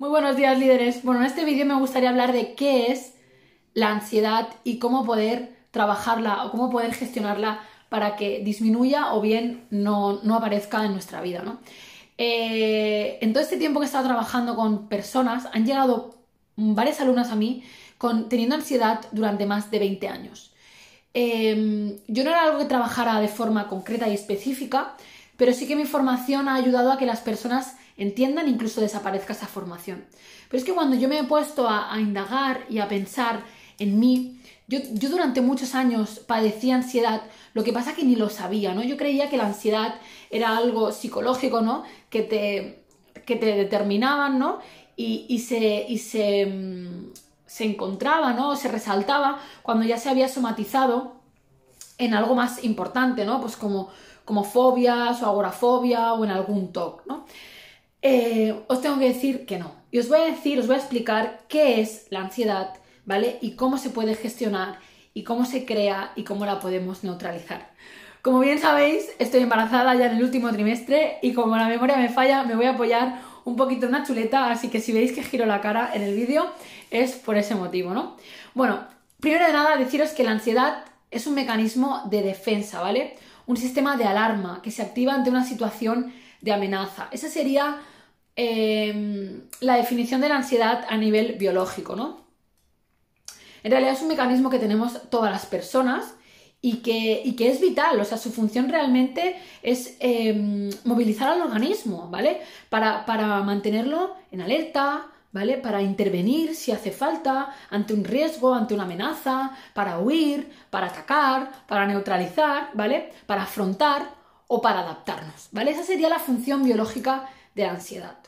Muy buenos días líderes. Bueno, en este vídeo me gustaría hablar de qué es la ansiedad y cómo poder trabajarla o cómo poder gestionarla para que disminuya o bien no, aparezca en nuestra vida. ¿no? Eh, en todo este tiempo que he estado trabajando con personas, han llegado varias alumnas a mí con, teniendo ansiedad durante más de 20 años. Em, yo no era algo que trabajara de forma concreta y específica, pero sí que mi formación ha ayudado a que las personas entiendan incluso desaparezca esa formación. Pero es que cuando yo me he puesto a, indagar y a pensar en mí, yo, durante muchos años padecía ansiedad, lo que pasa que ni lo sabía, ¿no? Yo creía que la ansiedad era algo psicológico, ¿no? Que te, que te determinaban, ¿no? Y, se, y se, mm, se encontraba, ¿no? Se resaltaba cuando ya se había somatizado en algo más importante, ¿no? Pues como, como fobias o agorafobia o en algún TOC, ¿no? Eh, os tengo que decir que no. Y os voy a decir, os voy a explicar qué es la ansiedad, ¿vale? Y cómo se puede gestionar y cómo se crea y cómo la podemos neutralizar. Como bien sabéis, estoy embarazada ya en el último trimestre y como la memoria me falla, me voy a apoyar un poquito en una chuleta, así que si veis que giro la cara en el vídeo es por ese motivo, ¿no? Bueno, primero de nada deciros que la ansiedad es un mecanismo de defensa, ¿vale? Un sistema de alarma que se activa ante una situación de amenaza. Esa sería em, la definición de la ansiedad a nivel biológico, ¿no? En realidad es un mecanismo que tenemos todas las personas y que, que es vital, o sea, su función realmente es em, movilizar al organismo, ¿vale? Para, para mantenerlo en alerta, ¿vale? Para intervenir si hace falta ante un riesgo, ante una amenaza, para huir, para atacar, para neutralizar, ¿vale? Para afrontar o para adaptarnos, ¿vale? Esa sería la función biológica de la ansiedad.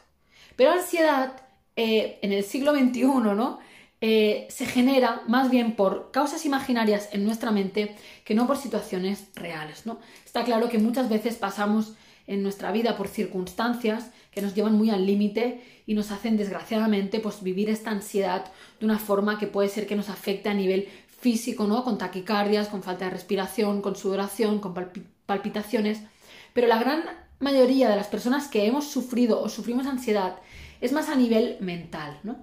Pero ansiedad eh, en el siglo XXI, ¿no? Eh, se genera más bien por causas imaginarias en nuestra mente que no por situaciones reales, ¿no? Está claro que muchas veces pasamos en nuestra vida por circunstancias que nos llevan muy al límite y nos hacen desgraciadamente pues vivir esta ansiedad de una forma que puede ser que nos afecte a nivel físico, ¿no? Con taquicardias, con falta de respiración, con sudoración, con palpitaciones pero la gran mayoría de las personas que hemos sufrido o sufrimos ansiedad es más a nivel mental, ¿no?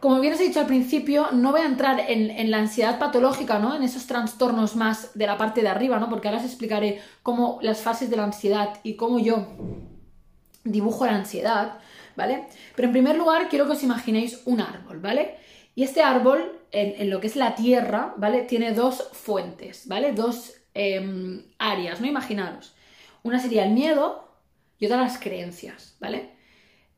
Como bien os he dicho al principio, no voy a entrar en, la ansiedad patológica, ¿no? En esos trastornos más de la parte de arriba, ¿no? Porque ahora os explicaré cómo las fases de la ansiedad y cómo yo dibujo la ansiedad, ¿vale? Pero en primer lugar quiero que os imaginéis un árbol, ¿vale? Y este árbol, en, lo que es la tierra, ¿vale? Tiene dos fuentes, ¿vale? Dos Em, áreas, ¿no? Imaginaros. Una sería el miedo y otra las creencias, ¿vale?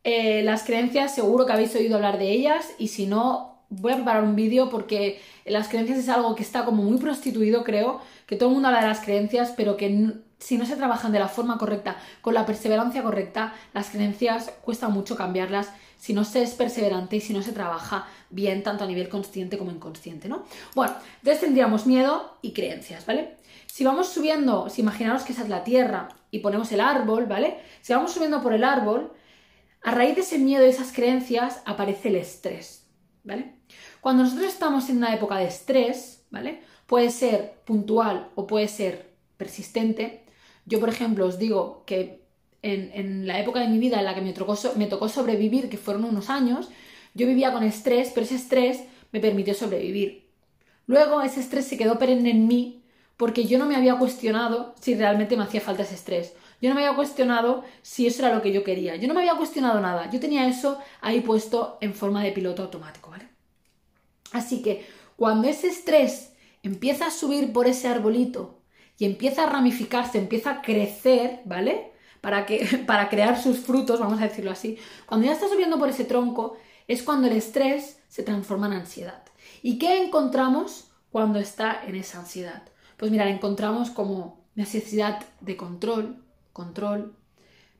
Eh, las creencias seguro que habéis oído hablar de ellas y si no, voy a preparar un vídeo porque las creencias es algo que está como muy prostituido, creo, que todo el mundo habla de las creencias, pero que si no se trabajan de la forma correcta, con la perseverancia correcta, las creencias cuesta mucho cambiarlas si no se es perseverante y si no se trabaja bien tanto a nivel consciente como inconsciente, ¿no? Bueno, entonces tendríamos miedo y creencias, ¿vale? Si vamos subiendo, si imaginaros que esa es la tierra y ponemos el árbol, ¿vale? Si vamos subiendo por el árbol, a raíz de ese miedo y esas creencias aparece el estrés, ¿vale? Cuando nosotros estamos en una época de estrés, ¿vale? Puede ser puntual o puede ser persistente. Yo, por ejemplo, os digo que en, la época de mi vida en la que me tocó, me tocó sobrevivir, que fueron unos años, yo vivía con estrés, pero ese estrés me permitió sobrevivir. Luego ese estrés se quedó perenne en mí porque yo no me había cuestionado si realmente me hacía falta ese estrés. Yo no me había cuestionado si eso era lo que yo quería. Yo no me había cuestionado nada. Yo tenía eso ahí puesto en forma de piloto automático, ¿vale? Así que cuando ese estrés empieza a subir por ese arbolito y empieza a ramificarse, empieza a crecer, ¿vale? Para, que, para crear sus frutos, vamos a decirlo así. Cuando ya está subiendo por ese tronco, es cuando el estrés se transforma en ansiedad. ¿Y qué encontramos cuando está en esa ansiedad? Pues mira, encontramos como necesidad de control, control,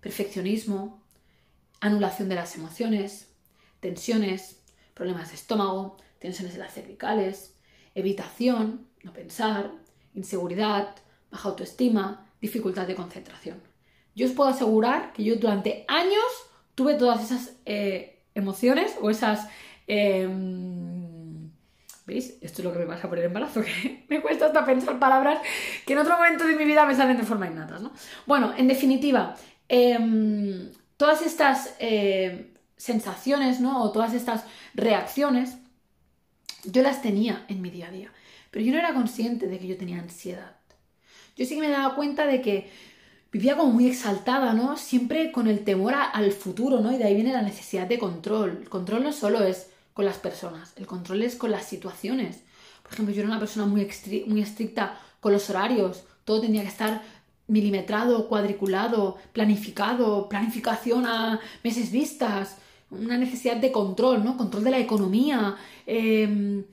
perfeccionismo, anulación de las emociones, tensiones, problemas de estómago, tensiones de las cervicales, evitación, no pensar, inseguridad, baja autoestima, dificultad de concentración. Yo os puedo asegurar que yo durante años tuve todas esas eh, emociones o esas em, ¿Veis? Esto es lo que me pasa por el embarazo, que me cuesta hasta pensar palabras que en otro momento de mi vida me salen de forma innata, ¿no? Bueno, en definitiva, em, todas estas eh, sensaciones, ¿no? O todas estas reacciones, yo las tenía en mi día a día. Pero yo no era consciente de que yo tenía ansiedad. Yo sí que me daba cuenta de que vivía como muy exaltada, ¿no? Siempre con el temor al futuro, ¿no? Y de ahí viene la necesidad de control. El control no solo es con las personas, el control es con las situaciones. Por ejemplo, yo era una persona muy, muy estricta con los horarios, todo tenía que estar milimetrado, cuadriculado, planificado, planificación a meses vistas, una necesidad de control, ¿no? Control de la economía, em,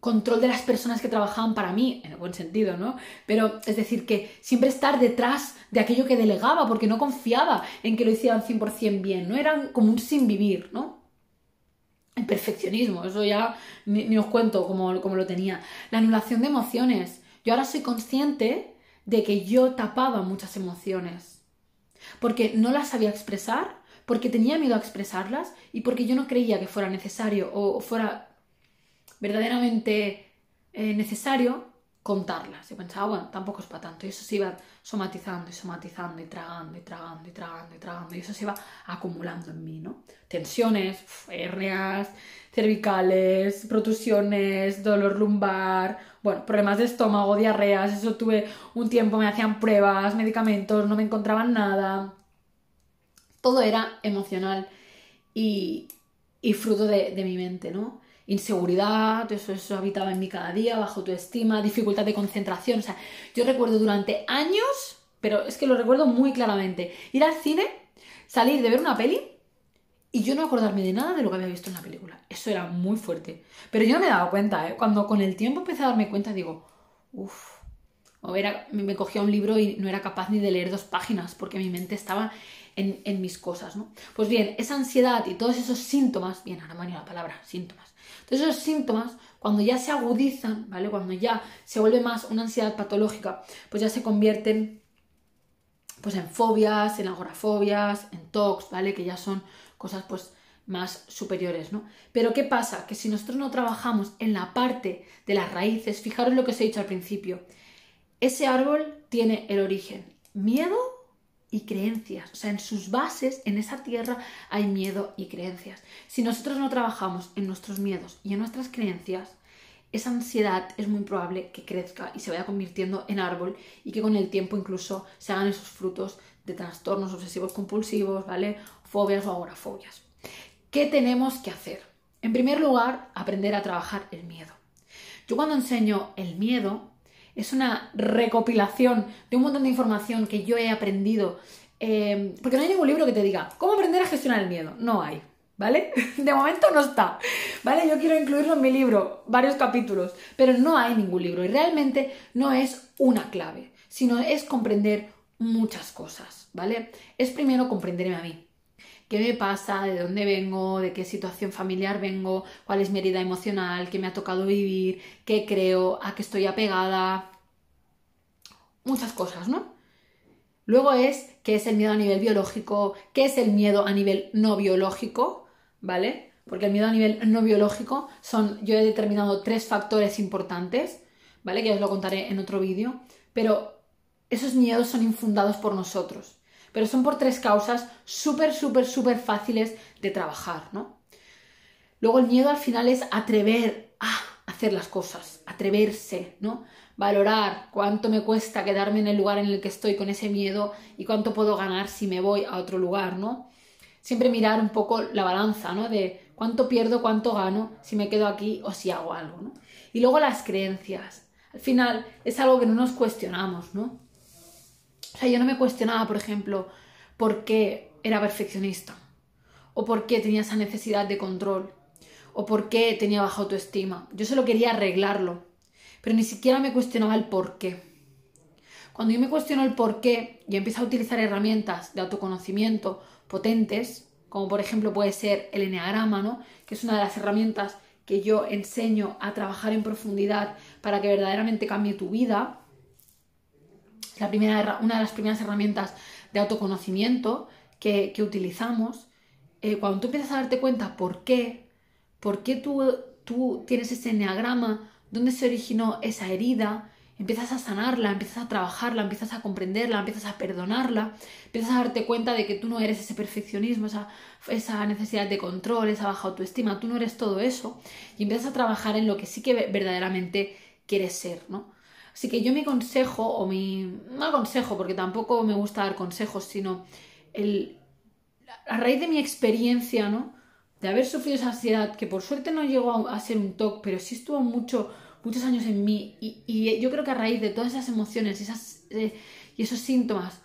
control de las personas que trabajaban para mí, en el buen sentido, ¿no? Pero es decir, que siempre estar detrás de aquello que delegaba, porque no confiaba en que lo hicieran 100% bien, ¿no? Eran como un sin vivir, ¿no? El perfeccionismo, eso ya ni, os cuento cómo, cómo lo tenía. La anulación de emociones. Yo ahora soy consciente de que yo tapaba muchas emociones, porque no las sabía expresar, porque tenía miedo a expresarlas y porque yo no creía que fuera necesario o fuera verdaderamente eh, necesario contarlas. Yo pensaba, bueno, tampoco es para tanto. Y eso se iba somatizando y somatizando y tragando y tragando y tragando y tragando. Y eso se iba acumulando en mí, ¿no? Tensiones, hernias, cervicales, protusiones, dolor lumbar, bueno, problemas de estómago, diarreas. Eso tuve un tiempo, me hacían pruebas, medicamentos, no me encontraban nada. Todo era emocional y, fruto de mi mente, ¿no? Inseguridad, eso, eso habitaba en mí cada día, bajo tu estima, dificultad de concentración. O sea, yo recuerdo durante años, pero es que lo recuerdo muy claramente, ir al cine, salir de ver una peli y yo no acordarme de nada de lo que había visto en la película. Eso era muy fuerte. Pero yo no me daba cuenta, ¿eh? Cuando con el tiempo empecé a darme cuenta, digo, uff. O era, me cogía un libro y no era capaz ni de leer dos páginas porque mi mente estaba en, mis cosas, ¿no? Pues bien, esa ansiedad y todos esos síntomas, bien, ahora me la palabra, síntomas, entonces esos síntomas, cuando ya se agudizan, ¿vale? Cuando ya se vuelve más una ansiedad patológica, pues ya se convierten pues en fobias, en agorafobias, en tox, ¿vale? Que ya son cosas pues más superiores, ¿no? Pero ¿qué pasa? Que si nosotros no trabajamos en la parte de las raíces, fijaros lo que os he dicho al principio, ese árbol tiene el origen miedo y creencias. O sea, en sus bases, en esa tierra, hay miedo y creencias. Si nosotros no trabajamos en nuestros miedos y en nuestras creencias, esa ansiedad es muy probable que crezca y se vaya convirtiendo en árbol y que con el tiempo incluso se hagan esos frutos de trastornos obsesivos compulsivos, ¿vale? Fobias o agorafobias. ¿Qué tenemos que hacer? En primer lugar, aprender a trabajar el miedo. Yo cuando enseño el miedo, es una recopilación de un montón de información que yo he aprendido. Eh, porque no hay ningún libro que te diga cómo aprender a gestionar el miedo. No hay, ¿vale? De momento no está, ¿vale? Yo quiero incluirlo en mi libro, varios capítulos, pero no hay ningún libro y realmente no es una clave, sino es comprender muchas cosas, ¿vale? Es primero comprenderme a mí. ¿Qué me pasa? ¿De dónde vengo? ¿De qué situación familiar vengo? ¿Cuál es mi herida emocional? ¿Qué me ha tocado vivir? ¿Qué creo? ¿A qué estoy apegada? muchas cosas, ¿no? Luego es qué es el miedo a nivel biológico, qué es el miedo a nivel no biológico, ¿vale? Porque el miedo a nivel no biológico son, yo he determinado tres factores importantes, ¿vale? Que os lo contaré en otro vídeo, pero esos miedos son infundados por nosotros, pero son por tres causas súper, súper, súper fáciles de trabajar, ¿no? Luego el miedo al final es atrever a hacer las cosas, atreverse, ¿no? valorar cuánto me cuesta quedarme en el lugar en el que estoy con ese miedo y cuánto puedo ganar si me voy a otro lugar, ¿no? Siempre mirar un poco la balanza, ¿no? De cuánto pierdo, cuánto gano si me quedo aquí o si hago algo, ¿no? Y luego las creencias. Al final es algo que no nos cuestionamos, ¿no? O sea, yo no me cuestionaba, por ejemplo, por qué era perfeccionista o por qué tenía esa necesidad de control o por qué tenía baja autoestima. Yo solo quería arreglarlo pero ni siquiera me cuestionaba el por qué. Cuando yo me cuestiono el por qué y empiezo a utilizar herramientas de autoconocimiento potentes, como por ejemplo puede ser el enneagrama, ¿no? que es una de las herramientas que yo enseño a trabajar en profundidad para que verdaderamente cambie tu vida, la primera, una de las primeras herramientas de autoconocimiento que, utilizamos, eh, cuando tú empiezas a darte cuenta por qué, por qué tú, tú tienes ese enneagrama, dónde se originó esa herida, empiezas a sanarla, empiezas a trabajarla, empiezas a comprenderla, empiezas a perdonarla, empiezas a darte cuenta de que tú no eres ese perfeccionismo, esa, esa necesidad de control, esa baja autoestima, tú no eres todo eso y empiezas a trabajar en lo que sí que verdaderamente quieres ser, ¿no? Así que yo mi consejo, o mi. no consejo, porque tampoco me gusta dar consejos, sino el. a raíz de mi experiencia, ¿no? De haber sufrido esa ansiedad, que por suerte no llegó a, ser un TOC, pero sí estuvo mucho muchos años en mí y, yo creo que a raíz de todas esas emociones esas, eh, y esos síntomas,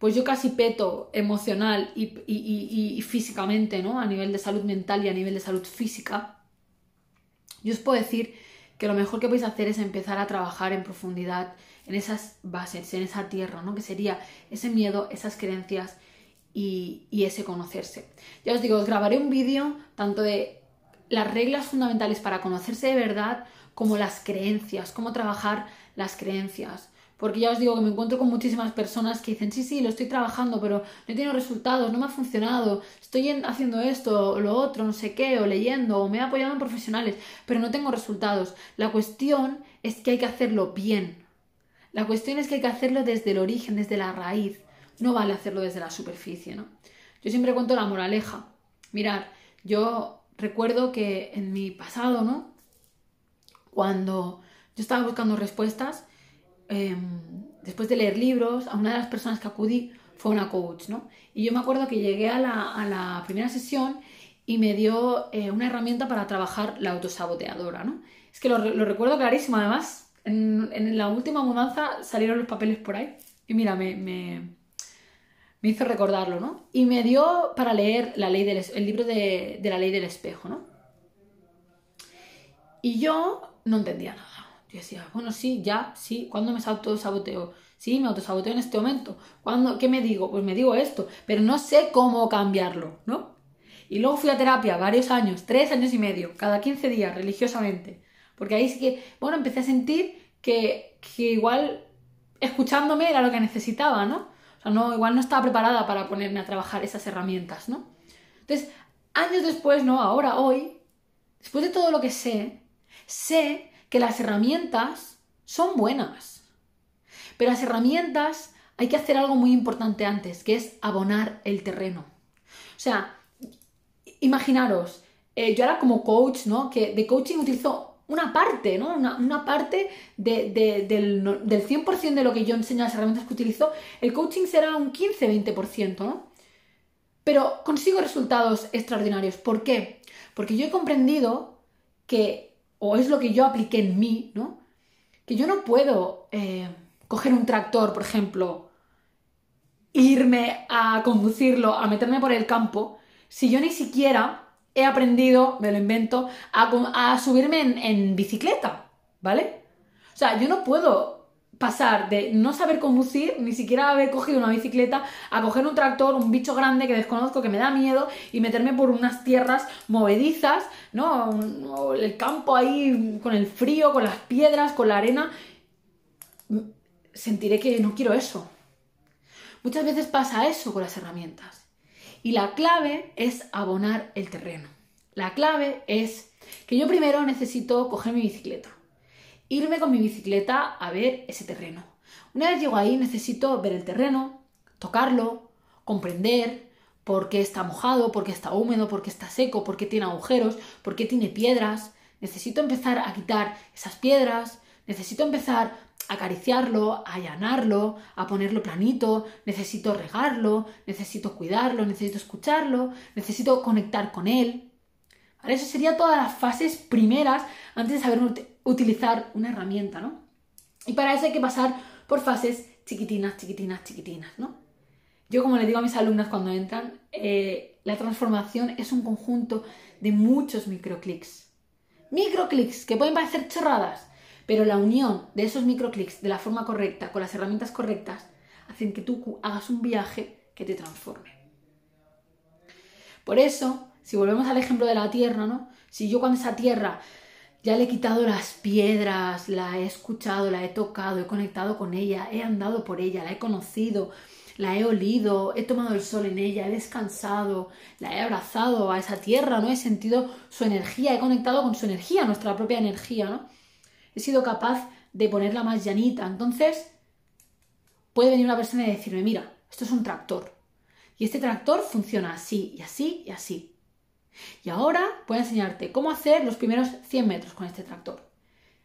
pues yo casi peto emocional y, y, físicamente, ¿no? A nivel de salud mental y a nivel de salud física. Yo os puedo decir que lo mejor que podéis hacer es empezar a trabajar en profundidad en esas bases, en esa tierra, ¿no? Que sería ese miedo, esas creencias y, y ese conocerse. Ya os digo, os grabaré un vídeo tanto de las reglas fundamentales para conocerse de verdad como las creencias, cómo trabajar las creencias. Porque ya os digo que me encuentro con muchísimas personas que dicen, sí, sí, lo estoy trabajando, pero no he tenido resultados, no me ha funcionado, estoy haciendo esto o lo otro, no sé qué, o leyendo, o me he apoyado en profesionales, pero no tengo resultados. La cuestión es que hay que hacerlo bien. La cuestión es que hay que hacerlo desde el origen, desde la raíz. No vale hacerlo desde la superficie, ¿no? Yo siempre cuento la moraleja. Mirar, yo recuerdo que en mi pasado, ¿no? cuando yo estaba buscando respuestas, em, después de leer libros, a una de las personas que acudí fue una coach, ¿no? Y yo me acuerdo que llegué a la, primera sesión y me dio eh, una herramienta para trabajar la autosaboteadora, ¿no? Es que lo, recuerdo clarísimo, además, en, la última mudanza salieron los papeles por ahí y mira, me, me, hizo recordarlo, ¿no? Y me dio para leer la ley del, el libro de, de la ley del espejo, ¿no? Y yo no entendía nada. Yo decía, bueno, sí, ya, sí, ¿cuándo me autosaboteo? Sí, me autosaboteo en este momento. ¿Cuándo, ¿Qué me digo? Pues me digo esto, pero no sé cómo cambiarlo, ¿no? Y luego fui a terapia varios años, tres años y medio, cada 15 días, religiosamente. Porque ahí sí que, bueno, empecé a sentir que, que igual escuchándome era lo que necesitaba, ¿no? O sea, no, igual no estaba preparada para ponerme a trabajar esas herramientas, ¿no? Entonces, años después, ¿no? Ahora, hoy, después de todo lo que sé, sé que las herramientas son buenas. Pero las herramientas hay que hacer algo muy importante antes, que es abonar el terreno. O sea, imaginaros, eh, yo ahora como coach, ¿no? Que de coaching utilizo una parte, ¿no? Una, parte del, del 100% de lo que yo enseño, las herramientas que utilizo, el coaching será un 15-20%, ¿no? Pero consigo resultados extraordinarios. ¿Por qué? Porque yo he comprendido que o es lo que yo apliqué en mí, ¿no? Que yo no puedo eh, coger un tractor, por ejemplo, irme a conducirlo, a meterme por el campo, si yo ni siquiera he aprendido, me lo invento, a, subirme en, en bicicleta, ¿vale? O sea, yo no puedo pasar de no saber conducir, ni siquiera haber cogido una bicicleta, a coger un tractor, un bicho grande que desconozco, que me da miedo, y meterme por unas tierras movedizas, ¿no? El campo ahí con el frío, con las piedras, con la arena. Sentiré que no quiero eso. Muchas veces pasa eso con las herramientas. Y la clave es abonar el terreno. La clave es que yo primero necesito coger mi bicicleta irme con mi bicicleta a ver ese terreno. Una vez llego ahí necesito ver el terreno, tocarlo, comprender por qué está mojado, por qué está húmedo, por qué está seco, por qué tiene agujeros, por qué tiene piedras. Necesito empezar a quitar esas piedras, necesito empezar a acariciarlo, a allanarlo, a ponerlo planito, necesito regarlo, necesito cuidarlo, necesito escucharlo, necesito conectar con él. Eso sería todas las fases primeras antes de saber utilizar una herramienta, ¿no? Y para eso hay que pasar por fases chiquitinas, chiquitinas, chiquitinas, ¿no? Yo, como le digo a mis alumnas cuando entran, eh, la transformación es un conjunto de muchos microclics. Microclics que pueden parecer chorradas, pero la unión de esos microclics de la forma correcta, con las herramientas correctas, hacen que tú hagas un viaje que te transforme. Por eso, si volvemos al ejemplo de la tierra, ¿no? Si yo cuando esa tierra ya le he quitado las piedras, la he escuchado, la he tocado, he conectado con ella, he andado por ella, la he conocido, la he olido, he tomado el sol en ella, he descansado, la he abrazado a esa tierra, ¿no? He sentido su energía, he conectado con su energía, nuestra propia energía, ¿no? He sido capaz de ponerla más llanita. Entonces, puede venir una persona y decirme, mira, esto es un tractor. Y este tractor funciona así y así y así. Y ahora voy a enseñarte cómo hacer los primeros 100 metros con este tractor.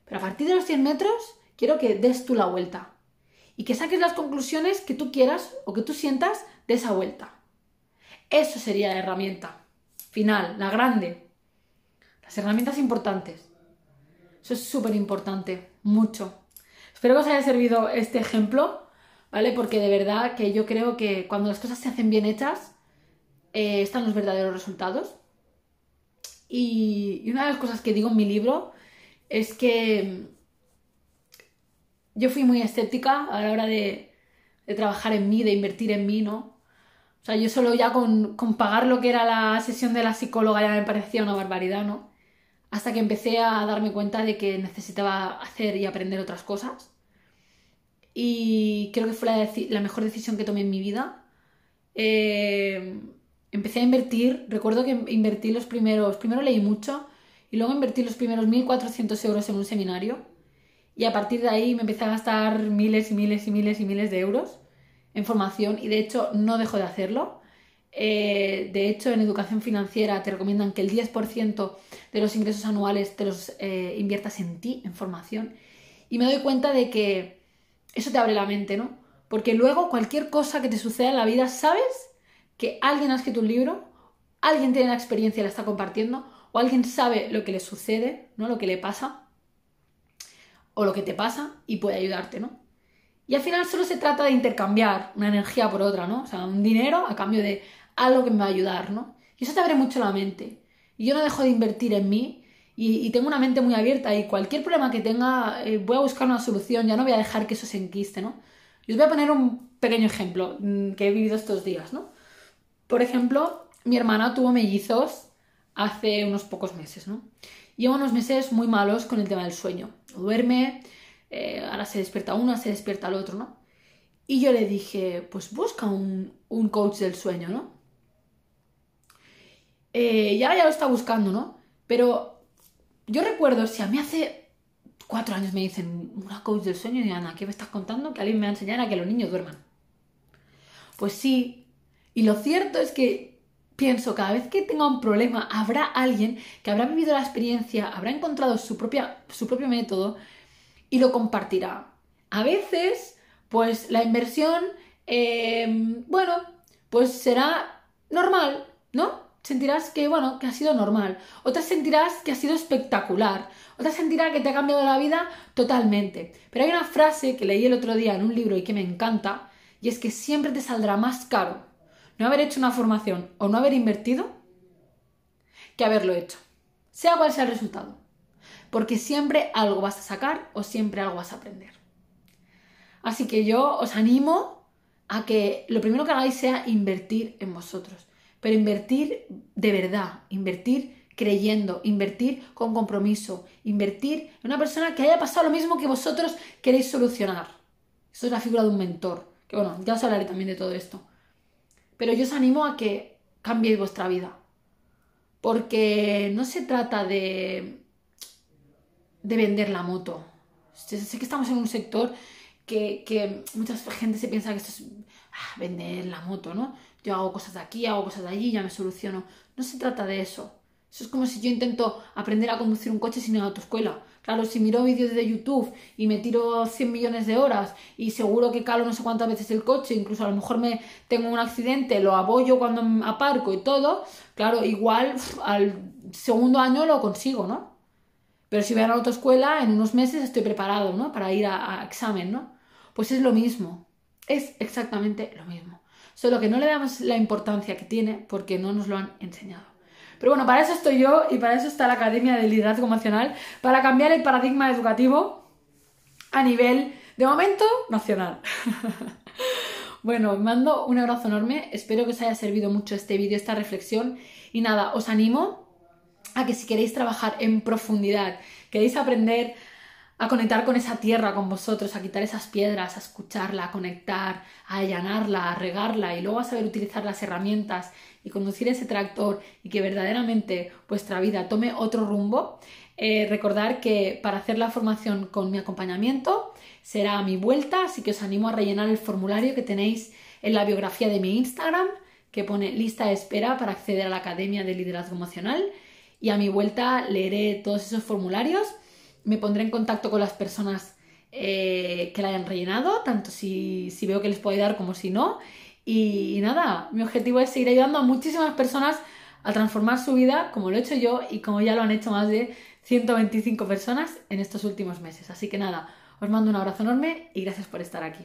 Pero a partir de los 100 metros, quiero que des tú la vuelta. Y que saques las conclusiones que tú quieras o que tú sientas de esa vuelta. Eso sería la herramienta final, la grande. Las herramientas importantes. Eso es súper importante, mucho. Espero que os haya servido este ejemplo, ¿vale? Porque de verdad que yo creo que cuando las cosas se hacen bien hechas, eh, están los verdaderos resultados. Y, una de las cosas que digo en mi libro es que yo fui muy escéptica a la hora de, trabajar en mí, de invertir en mí, ¿no? O sea, yo solo ya con, pagar lo que era la sesión de la psicóloga ya me parecía una barbaridad, ¿no? Hasta que empecé a darme cuenta de que necesitaba hacer y aprender otras cosas. Y creo que fue la, mejor decisión que tomé en mi vida. Eh, empecé a invertir, recuerdo que invertí los primeros, primero leí mucho y luego invertí los primeros 1.400 euros en un seminario. Y a partir de ahí me empecé a gastar miles y miles y miles y miles de euros en formación y de hecho no dejo de hacerlo. Eh, de hecho, en educación financiera te recomiendan que el 10% de los ingresos anuales te los eh, inviertas en ti, en formación. Y me doy cuenta de que eso te abre la mente, ¿no? Porque luego cualquier cosa que te suceda en la vida, sabes que alguien ha escrito un libro, alguien tiene la experiencia y la está compartiendo, o alguien sabe lo que le sucede, ¿no? Lo que le pasa, o lo que te pasa y puede ayudarte, ¿no? Y al final solo se trata de intercambiar una energía por otra, ¿no? O sea, un dinero a cambio de algo que me va a ayudar, ¿no? Y eso te abre mucho la mente. Y yo no dejo de invertir en mí y, tengo una mente muy abierta y cualquier problema que tenga eh, voy a buscar una solución, ya no voy a dejar que eso se enquiste, ¿no? Y os voy a poner un pequeño ejemplo mm, que he vivido estos días, ¿no? Por ejemplo, mi hermana tuvo mellizos hace unos pocos meses, ¿no? Lleva unos meses muy malos con el tema del sueño. Duerme, eh, ahora se despierta uno, se despierta el otro, ¿no? Y yo le dije, pues busca un, coach del sueño, ¿no? Eh, ya, ya lo está buscando, ¿no? Pero yo recuerdo, si a mí hace cuatro años me dicen una coach del sueño, y Ana, ¿qué me estás contando? Que alguien me va a enseñar a que los niños duerman. Pues sí, y lo cierto es que pienso, cada vez que tenga un problema, habrá alguien que habrá vivido la experiencia, habrá encontrado su, su propio método y lo compartirá. A veces, pues la inversión, eh, bueno, pues será normal, ¿no? Sentirás que, bueno, que ha sido normal. Otras sentirás que ha sido espectacular. Otras sentirás que te ha cambiado la vida totalmente. Pero hay una frase que leí el otro día en un libro y que me encanta, y es que siempre te saldrá más caro no haber hecho una formación o no haber invertido que haberlo hecho. Sea cual sea el resultado porque siempre algo vas a sacar o siempre algo vas a aprender. Así que yo os animo a que lo primero que hagáis sea invertir en vosotros, pero invertir de verdad, invertir creyendo, invertir con compromiso, invertir en una persona que haya pasado lo mismo que vosotros queréis solucionar. Eso es la figura de un mentor, que bueno, ya os hablaré también de todo esto. Pero yo os animo a que cambiéis vuestra vida, porque no se trata de de vender la moto. Sé, que estamos en un sector que, mucha gente se piensa que esto es ah, vender la moto, ¿no? Yo hago cosas de aquí, hago cosas de allí, ya me soluciono. No se trata de eso. Eso es como si yo intento aprender a conducir un coche sin ir a autoescuela. Claro, si miro vídeos de YouTube y me tiro 100 millones de horas y seguro que calo no sé cuántas veces el coche, incluso a lo mejor me tengo un accidente, lo apoyo cuando aparco y todo, claro, igual al segundo año lo consigo, ¿no? Pero si voy a la autoescuela, en unos meses estoy preparado, ¿no? Para ir a, examen, ¿no? Pues es lo mismo. Es exactamente lo mismo. Solo que no le damos la importancia que tiene porque no nos lo han enseñado. Pero bueno, para eso estoy yo y para eso está la Academia de Liderazgo Emocional, para cambiar el paradigma educativo a nivel, de momento, nacional. bueno, os mando un abrazo enorme, espero que os haya servido mucho este vídeo, esta reflexión y nada, os animo a que si queréis trabajar en profundidad, queréis aprender a conectar con esa tierra, con vosotros, a quitar esas piedras, a escucharla, a conectar, a allanarla, a regarla y luego a saber utilizar las herramientas y conducir ese tractor y que verdaderamente vuestra vida tome otro rumbo, Eh, recordar que para hacer la formación con mi acompañamiento será a mi vuelta, así que os animo a rellenar el formulario que tenéis en la biografía de mi Instagram, que pone lista de espera para acceder a la Academia de Liderazgo Emocional. Y a mi vuelta leeré todos esos formularios, me pondré en contacto con las personas eh, que la hayan rellenado, tanto si, veo que les puedo ayudar como si no. Y, y nada, mi objetivo es seguir ayudando a muchísimas personas a transformar su vida como lo he hecho yo y como ya lo han hecho más de 125 personas en estos últimos meses. Así que nada, os mando un abrazo enorme y gracias por estar aquí.